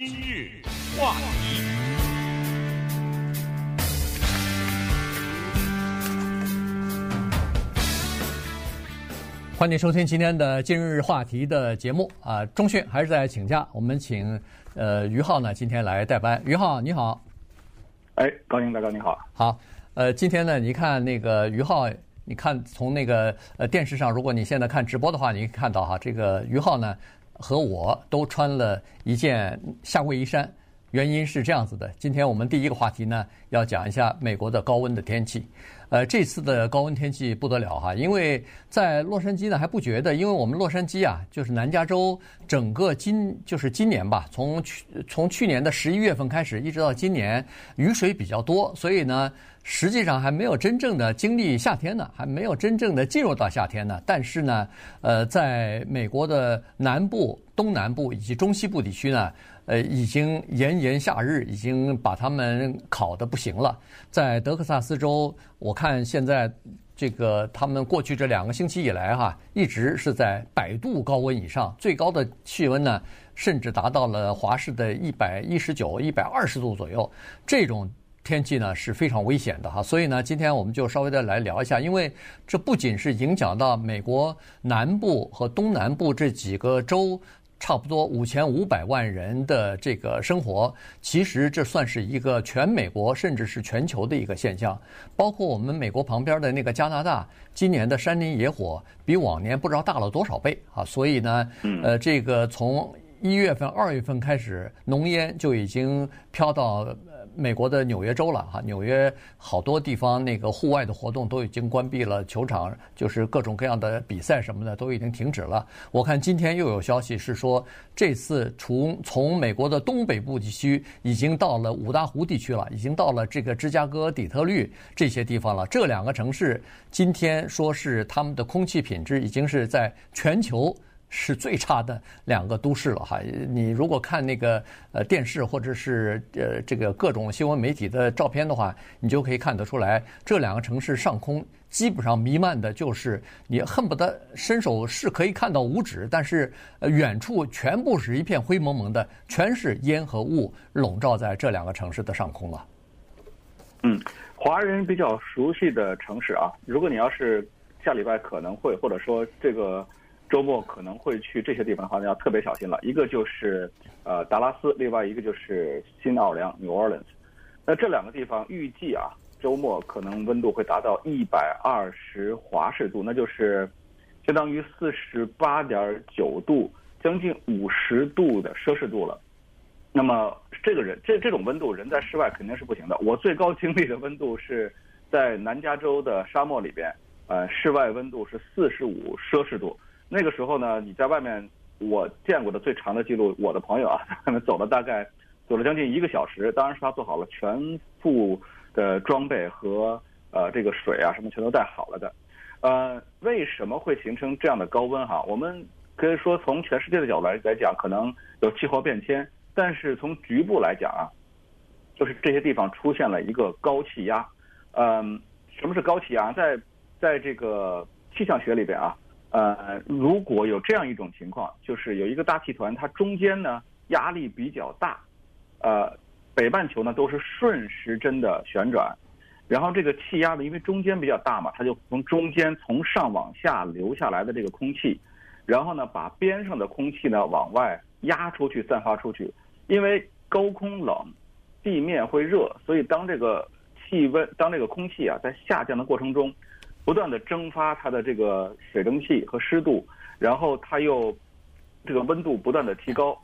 今日话题，欢迎收听今天的今日话题的节目啊。中讯还是在请假，我们请呃于浩呢今天来代班。于浩你好，哎，高英大哥你好，好，呃，今天呢，你看那个于浩，你看从那个呃电视上，如果你现在看直播的话，你可以看到哈，这个于浩呢。和我都穿了一件夏威夷衫，原因是这样子的。今天我们第一个话题呢，要讲一下美国的高温的天气。呃，这次的高温天气不得了哈，因为在洛杉矶呢还不觉得，因为我们洛杉矶啊，就是南加州，整个今就是今年吧，从去从去年的十一月份开始，一直到今年雨水比较多，所以呢。实际上还没有真正的经历夏天呢，还没有真正的进入到夏天呢。但是呢，呃，在美国的南部、东南部以及中西部地区呢，呃，已经炎炎夏日已经把他们烤得不行了。在德克萨斯州，我看现在这个他们过去这两个星期以来哈，一直是在百度高温以上，最高的气温呢，甚至达到了华氏的一百一十九、一百二十度左右，这种。天气呢是非常危险的哈，所以呢，今天我们就稍微的来聊一下，因为这不仅是影响到美国南部和东南部这几个州，差不多五千五百万人的这个生活，其实这算是一个全美国甚至是全球的一个现象。包括我们美国旁边的那个加拿大，今年的山林野火比往年不知道大了多少倍啊，所以呢，呃，这个从一月份、二月份开始，浓烟就已经飘到。美国的纽约州了哈，纽约好多地方那个户外的活动都已经关闭了，球场就是各种各样的比赛什么的都已经停止了。我看今天又有消息是说，这次从从美国的东北部地区已经到了五大湖地区了，已经到了这个芝加哥、底特律这些地方了。这两个城市今天说是他们的空气品质已经是在全球。是最差的两个都市了哈，你如果看那个呃电视或者是呃这个各种新闻媒体的照片的话，你就可以看得出来，这两个城市上空基本上弥漫的就是你恨不得伸手是可以看到五指，但是呃远处全部是一片灰蒙蒙的，全是烟和雾笼罩在这两个城市的上空了。嗯，华人比较熟悉的城市啊，如果你要是下礼拜可能会或者说这个。周末可能会去这些地方的话，要特别小心了。一个就是呃达拉斯，另外一个就是新奥尔良 （New Orleans）。那这两个地方预计啊，周末可能温度会达到一百二十华氏度，那就是相当于四十八点九度，将近五十度的摄氏度了。那么这个人这这种温度，人在室外肯定是不行的。我最高经历的温度是在南加州的沙漠里边，呃，室外温度是四十五摄氏度。那个时候呢，你在外面，我见过的最长的记录，我的朋友啊，他们走了大概走了将近一个小时。当然是他做好了全副的装备和呃这个水啊什么全都带好了的。呃，为什么会形成这样的高温哈？我们可以说从全世界的角度来来讲，可能有气候变迁，但是从局部来讲啊，就是这些地方出现了一个高气压。嗯，什么是高气压？在在这个气象学里边啊。呃，如果有这样一种情况，就是有一个大气团，它中间呢压力比较大，呃，北半球呢都是顺时针的旋转，然后这个气压呢，因为中间比较大嘛，它就从中间从上往下流下来的这个空气，然后呢把边上的空气呢往外压出去，散发出去。因为高空冷，地面会热，所以当这个气温，当这个空气啊在下降的过程中。不断的蒸发它的这个水蒸气和湿度，然后它又这个温度不断的提高，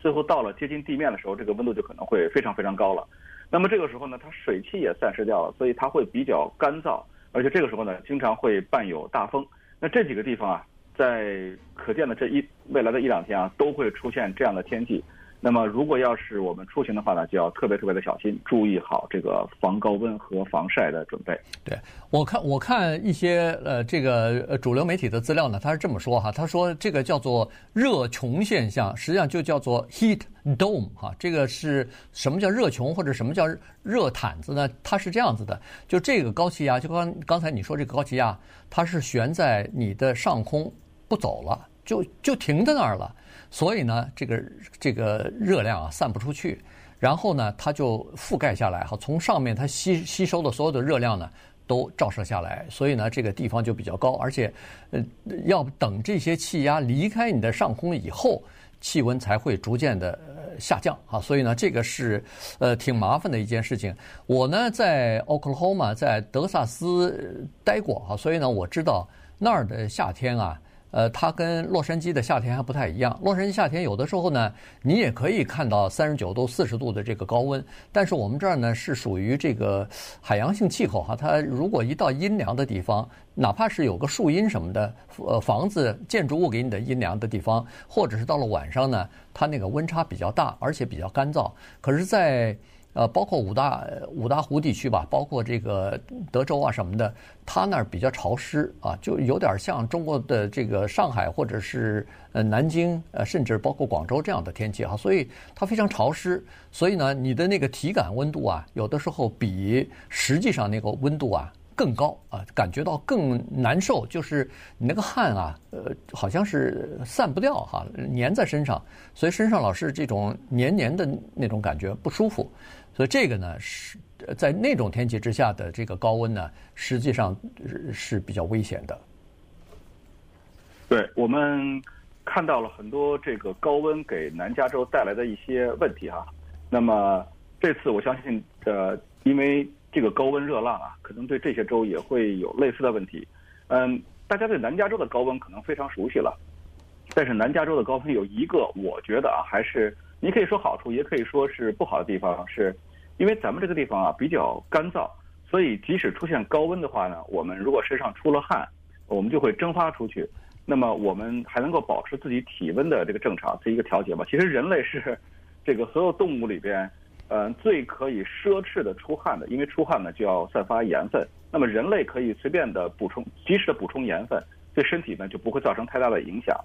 最后到了接近地面的时候，这个温度就可能会非常非常高了。那么这个时候呢，它水汽也散失掉了，所以它会比较干燥，而且这个时候呢，经常会伴有大风。那这几个地方啊，在可见的这一未来的一两天啊，都会出现这样的天气。那么，如果要是我们出行的话呢，就要特别特别的小心，注意好这个防高温和防晒的准备。对，我看我看一些呃这个呃主流媒体的资料呢，他是这么说哈，他说这个叫做热穹现象，实际上就叫做 heat dome 哈，这个是什么叫热穹或者什么叫热毯子呢？它是这样子的，就这个高气压，就刚刚才你说这个高气压，它是悬在你的上空不走了，就就停在那儿了。所以呢，这个这个热量啊散不出去，然后呢，它就覆盖下来哈，从上面它吸吸收的所有的热量呢都照射下来，所以呢，这个地方就比较高，而且呃要等这些气压离开你的上空以后，气温才会逐渐的下降啊，所以呢，这个是呃挺麻烦的一件事情。我呢在 Oklahoma 在德萨斯待过啊，所以呢我知道那儿的夏天啊。呃，它跟洛杉矶的夏天还不太一样。洛杉矶夏天有的时候呢，你也可以看到三十九度、四十度的这个高温。但是我们这儿呢是属于这个海洋性气候哈，它如果一到阴凉的地方，哪怕是有个树荫什么的，呃，房子、建筑物给你的阴凉的地方，或者是到了晚上呢，它那个温差比较大，而且比较干燥。可是，在呃，包括五大五大湖地区吧，包括这个德州啊什么的，它那儿比较潮湿啊，就有点像中国的这个上海或者是呃南京呃，甚至包括广州这样的天气啊，所以它非常潮湿，所以呢，你的那个体感温度啊，有的时候比实际上那个温度啊。更高啊，感觉到更难受，就是你那个汗啊，呃，好像是散不掉哈，粘在身上，所以身上老是这种黏黏的那种感觉不舒服，所以这个呢是在那种天气之下的这个高温呢，实际上是比较危险的。对，我们看到了很多这个高温给南加州带来的一些问题哈，那么这次我相信呃，因为。这个高温热浪啊，可能对这些州也会有类似的问题。嗯，大家对南加州的高温可能非常熟悉了，但是南加州的高温有一个，我觉得啊，还是你可以说好处，也可以说是不好的地方，是因为咱们这个地方啊比较干燥，所以即使出现高温的话呢，我们如果身上出了汗，我们就会蒸发出去，那么我们还能够保持自己体温的这个正常，这一个调节嘛。其实人类是这个所有动物里边。嗯，最可以奢侈的出汗的，因为出汗呢就要散发盐分。那么人类可以随便的补充，及时的补充盐分，对身体呢就不会造成太大的影响。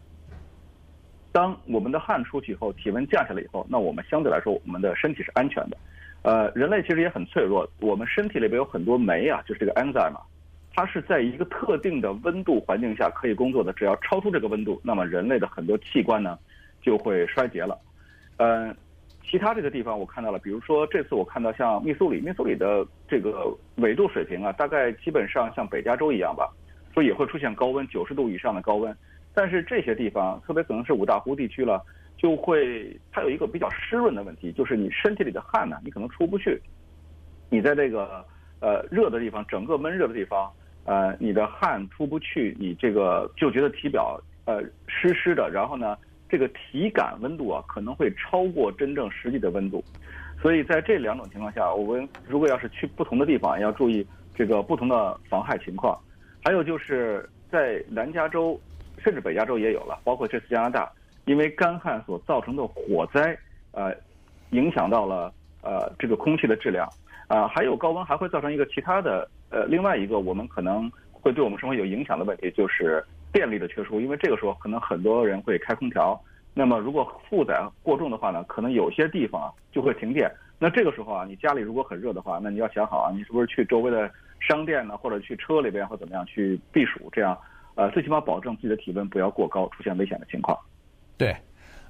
当我们的汗出去以后，体温降下来以后，那我们相对来说，我们的身体是安全的。呃，人类其实也很脆弱，我们身体里边有很多酶啊，就是这个 enzyme 嘛，它是在一个特定的温度环境下可以工作的。只要超出这个温度，那么人类的很多器官呢就会衰竭了。呃。其他这个地方我看到了，比如说这次我看到像密苏里，密苏里的这个纬度水平啊，大概基本上像北加州一样吧，说也会出现高温，九十度以上的高温。但是这些地方，特别可能是五大湖地区了，就会它有一个比较湿润的问题，就是你身体里的汗呢，你可能出不去。你在这个呃热的地方，整个闷热的地方，呃，你的汗出不去，你这个就觉得体表呃湿湿的，然后呢。这个体感温度啊，可能会超过真正实际的温度，所以在这两种情况下，我们如果要是去不同的地方，要注意这个不同的防害情况。还有就是在南加州，甚至北加州也有了，包括这次加拿大，因为干旱所造成的火灾，呃，影响到了呃这个空气的质量，啊、呃，还有高温还会造成一个其他的呃另外一个我们可能会对我们生活有影响的问题，就是。电力的缺失，因为这个时候可能很多人会开空调，那么如果负载过重的话呢，可能有些地方就会停电。那这个时候啊，你家里如果很热的话，那你要想好啊，你是不是去周围的商店呢，或者去车里边或怎么样去避暑，这样呃最起码保证自己的体温不要过高，出现危险的情况。对。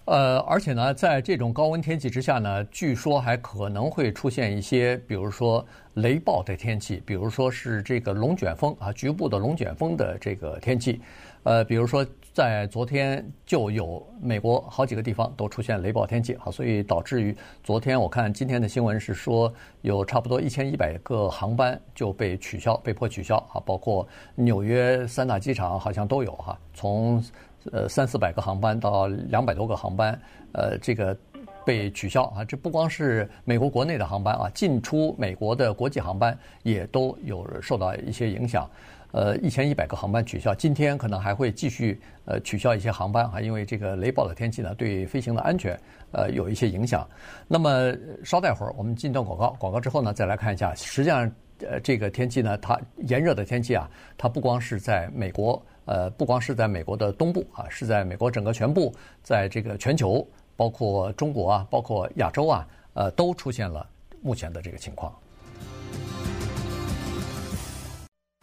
呃，而且呢，在这种高温天气之下呢，据说还可能会出现一些，比如说雷暴的天气，比如说是这个龙卷风啊，局部的龙卷风的这个天气。呃，比如说在昨天就有美国好几个地方都出现雷暴天气啊，所以导致于昨天我看今天的新闻是说有差不多一千一百个航班就被取消，被迫取消啊，包括纽约三大机场好像都有哈，从。呃，三四百个航班到两百多个航班，呃，这个被取消啊。这不光是美国国内的航班啊，进出美国的国际航班也都有受到一些影响。呃，一千一百个航班取消，今天可能还会继续呃取消一些航班啊，因为这个雷暴的天气呢，对飞行的安全呃有一些影响。那么稍待会儿，我们进段广告，广告之后呢，再来看一下，实际上呃这个天气呢，它炎热的天气啊，它不光是在美国。呃，不光是在美国的东部啊，是在美国整个全部，在这个全球，包括中国啊，包括亚洲啊，呃，都出现了目前的这个情况。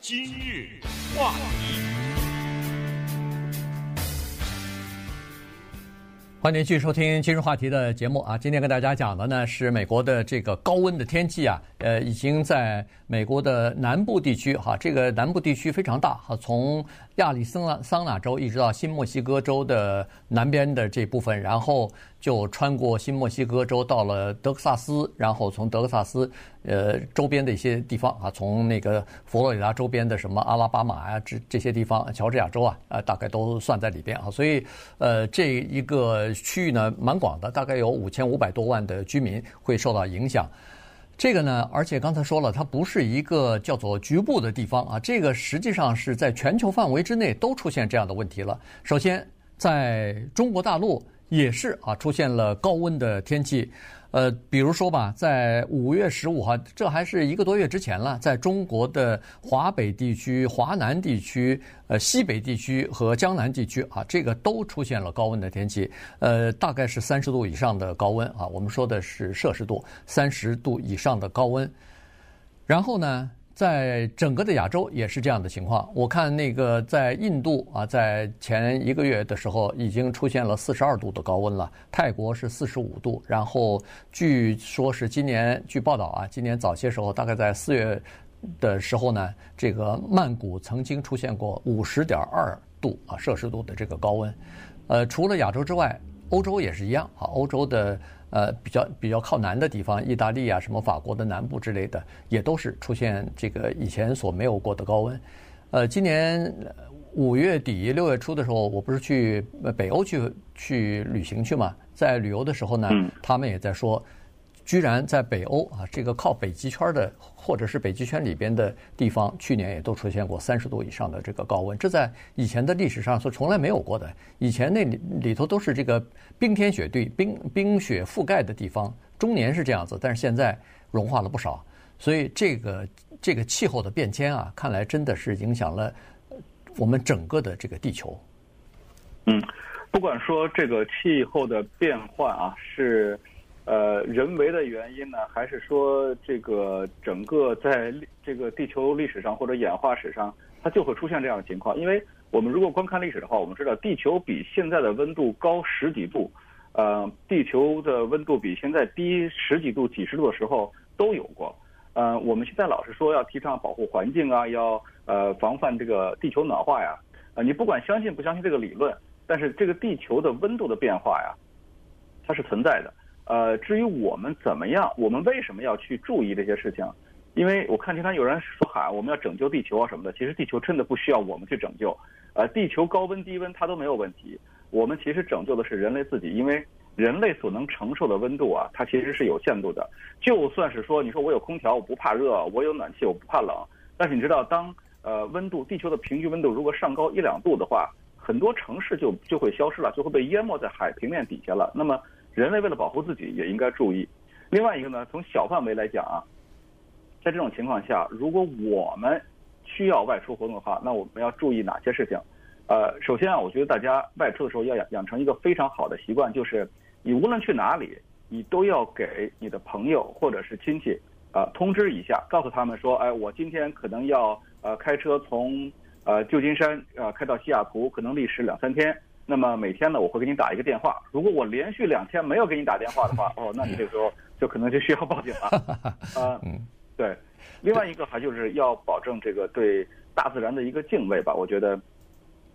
今日话题，欢迎继续收听今日话题的节目啊！今天跟大家讲的呢是美国的这个高温的天气啊，呃，已经在美国的南部地区哈，这个南部地区非常大哈，从亚利桑那桑那州一直到新墨西哥州的南边的这部分，然后就穿过新墨西哥州到了德克萨斯，然后从德克萨斯呃周边的一些地方啊，从那个佛罗里达周边的什么阿拉巴马、啊、这这些地方，乔治亚州啊，啊大概都算在里边啊，所以呃这一个区域呢蛮广的，大概有五千五百多万的居民会受到影响。这个呢，而且刚才说了，它不是一个叫做局部的地方啊，这个实际上是在全球范围之内都出现这样的问题了。首先，在中国大陆也是啊，出现了高温的天气。呃，比如说吧，在五月十五号，这还是一个多月之前了，在中国的华北地区、华南地区、呃西北地区和江南地区啊，这个都出现了高温的天气，呃，大概是三十度以上的高温啊，我们说的是摄氏度，三十度以上的高温。然后呢，在整个的亚洲也是这样的情况。我看那个在印度啊，在前一个月的时候已经出现了四十二度的高温了。泰国是四十五度，然后据说是今年据报道啊，今年早些时候大概在四月的时候呢，这个曼谷曾经出现过五十点二度啊摄氏度的这个高温。呃，除了亚洲之外，欧洲也是一样啊，欧洲的。呃，比较比较靠南的地方，意大利啊，什么法国的南部之类的，也都是出现这个以前所没有过的高温。呃，今年五月底六月初的时候，我不是去北欧去去旅行去嘛，在旅游的时候呢，他们也在说。居然在北欧啊，这个靠北极圈的或者是北极圈里边的地方，去年也都出现过三十度以上的这个高温，这在以前的历史上是从来没有过的。以前那里里头都是这个冰天雪地、冰冰雪覆盖的地方，终年是这样子，但是现在融化了不少，所以这个这个气候的变迁啊，看来真的是影响了我们整个的这个地球。嗯，不管说这个气候的变换啊，是。人为的原因呢，还是说这个整个在这个地球历史上或者演化史上，它就会出现这样的情况？因为我们如果观看历史的话，我们知道地球比现在的温度高十几度，呃，地球的温度比现在低十几度、几十度的时候都有过。呃，我们现在老是说要提倡保护环境啊，要呃防范这个地球暖化呀，呃，你不管相信不相信这个理论，但是这个地球的温度的变化呀，它是存在的。呃，至于我们怎么样，我们为什么要去注意这些事情？因为我看经常有人说喊我们要拯救地球啊什么的，其实地球真的不需要我们去拯救。呃，地球高温低温它都没有问题，我们其实拯救的是人类自己，因为人类所能承受的温度啊，它其实是有限度的。就算是说你说我有空调我不怕热，我有暖气我不怕冷，但是你知道当呃温度地球的平均温度如果上高一两度的话，很多城市就就会消失了，就会被淹没在海平面底下了。那么。人类为了保护自己，也应该注意。另外一个呢，从小范围来讲啊，在这种情况下，如果我们需要外出活动的话，那我们要注意哪些事情？呃，首先啊，我觉得大家外出的时候要养养成一个非常好的习惯，就是你无论去哪里，你都要给你的朋友或者是亲戚啊、呃、通知一下，告诉他们说，哎，我今天可能要呃开车从呃旧金山呃开到西雅图，可能历时两三天。那么每天呢，我会给你打一个电话。如果我连续两天没有给你打电话的话，哦，那你这个时候就可能就需要报警了。啊，嗯，对。另外一个还就是要保证这个对大自然的一个敬畏吧。我觉得，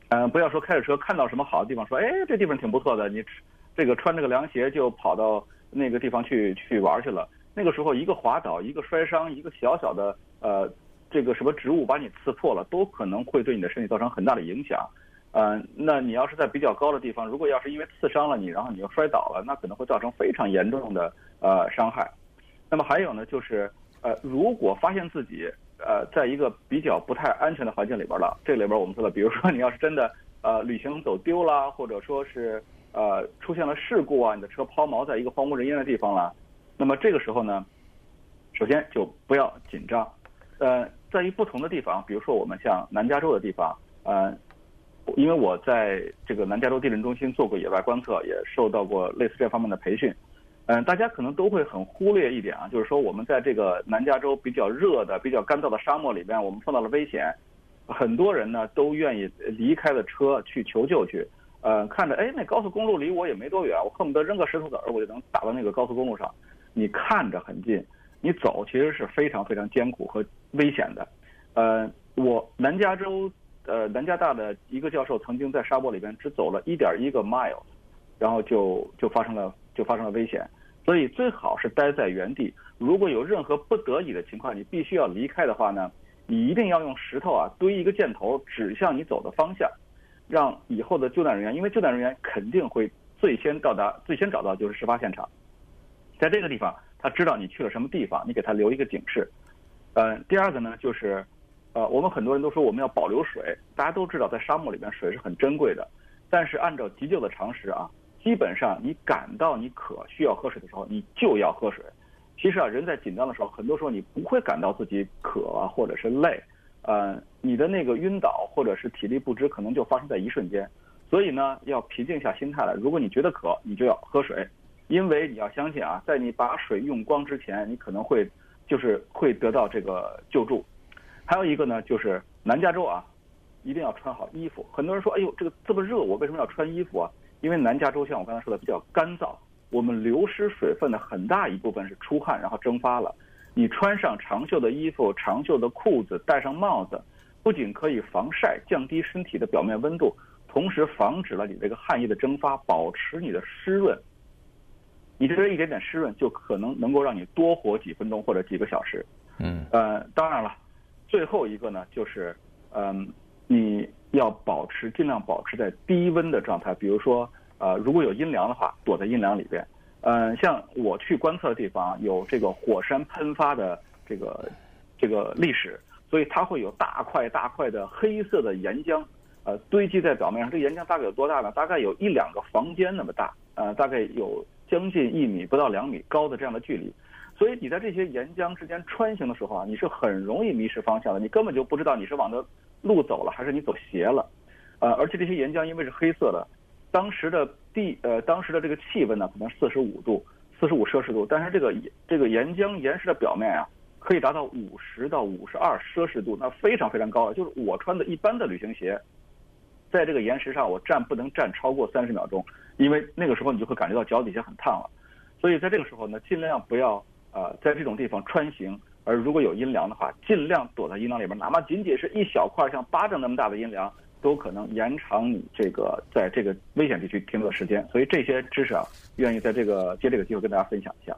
嗯，不要说开着车看到什么好的地方，说，哎，这地方挺不错的，你这个穿着个凉鞋就跑到那个地方去去玩去了。那个时候一个滑倒，一个摔伤，一个小小的呃这个什么植物把你刺破了，都可能会对你的身体造成很大的影响。呃，那你要是在比较高的地方，如果要是因为刺伤了你，然后你又摔倒了，那可能会造成非常严重的呃伤害。那么还有呢，就是呃，如果发现自己呃在一个比较不太安全的环境里边了，这里边我们说的，比如说你要是真的呃旅行走丢了，或者说是呃出现了事故啊，你的车抛锚在一个荒无人烟的地方了，那么这个时候呢，首先就不要紧张。呃，在于不同的地方，比如说我们像南加州的地方，呃。因为我在这个南加州地震中心做过野外观测，也受到过类似这方面的培训。嗯，大家可能都会很忽略一点啊，就是说我们在这个南加州比较热的、比较干燥的沙漠里边，我们碰到了危险，很多人呢都愿意离开了车去求救去。呃，看着哎，那高速公路离我也没多远，我恨不得扔个石头子儿，我就能打到那个高速公路上。你看着很近，你走其实是非常非常艰苦和危险的。呃，我南加州呃南加大的一个教授曾经在沙漠里边只走了一点一个 mile，然后就就发生了就发生了危险。所以最好是待在原地。如果有任何不得已的情况，你必须要离开的话呢，你一定要用石头啊堆一个箭头指向你走的方向，让以后的救难人员，因为救难人员肯定会最先到达、最先找到就是事发现场，在这个地方他知道你去了什么地方，你给他留一个警示。呃，第二个呢就是，呃，我们很多人都说我们要保留水，大家都知道在沙漠里面水是很珍贵的，但是按照急救的常识啊。基本上，你感到你渴需要喝水的时候，你就要喝水。其实啊，人在紧张的时候，很多时候你不会感到自己渴啊，或者是累，呃，你的那个晕倒或者是体力不支，可能就发生在一瞬间。所以呢，要平静下心态来。如果你觉得渴，你就要喝水，因为你要相信啊，在你把水用光之前，你可能会就是会得到这个救助。还有一个呢，就是南加州啊，一定要穿好衣服。很多人说，哎呦，这个这么热，我为什么要穿衣服啊？因为南加州像我刚才说的比较干燥，我们流失水分的很大一部分是出汗然后蒸发了。你穿上长袖的衣服、长袖的裤子，戴上帽子，不仅可以防晒，降低身体的表面温度，同时防止了你这个汗液的蒸发，保持你的湿润。你这一点点湿润就可能能够让你多活几分钟或者几个小时。嗯，呃，当然了，最后一个呢就是，嗯，你。要保持尽量保持在低温的状态，比如说，呃，如果有阴凉的话，躲在阴凉里边。嗯、像我去观测的地方有这个火山喷发的这个这个历史，所以它会有大块大块的黑色的岩浆，呃，堆积在表面上。这个岩浆大概有多大呢？大概有一两个房间那么大，呃，大概有将近一米不到两米高的这样的距离。所以你在这些岩浆之间穿行的时候啊，你是很容易迷失方向的，你根本就不知道你是往的。路走了还是你走斜了，呃，而且这些岩浆因为是黑色的，当时的地呃当时的这个气温呢可能四十五度，四十五摄氏度，但是这个这个岩浆岩石的表面啊可以达到五十到五十二摄氏度，那非常非常高了。就是我穿的一般的旅行鞋，在这个岩石上我站不能站超过三十秒钟，因为那个时候你就会感觉到脚底下很烫了。所以在这个时候呢，尽量不要呃在这种地方穿行。而如果有阴凉的话，尽量躲在阴凉里边，哪怕仅仅是一小块像巴掌那么大的阴凉，都可能延长你这个在这个危险地区停留的时间。所以这些知识啊，愿意在这个借这个机会跟大家分享一下。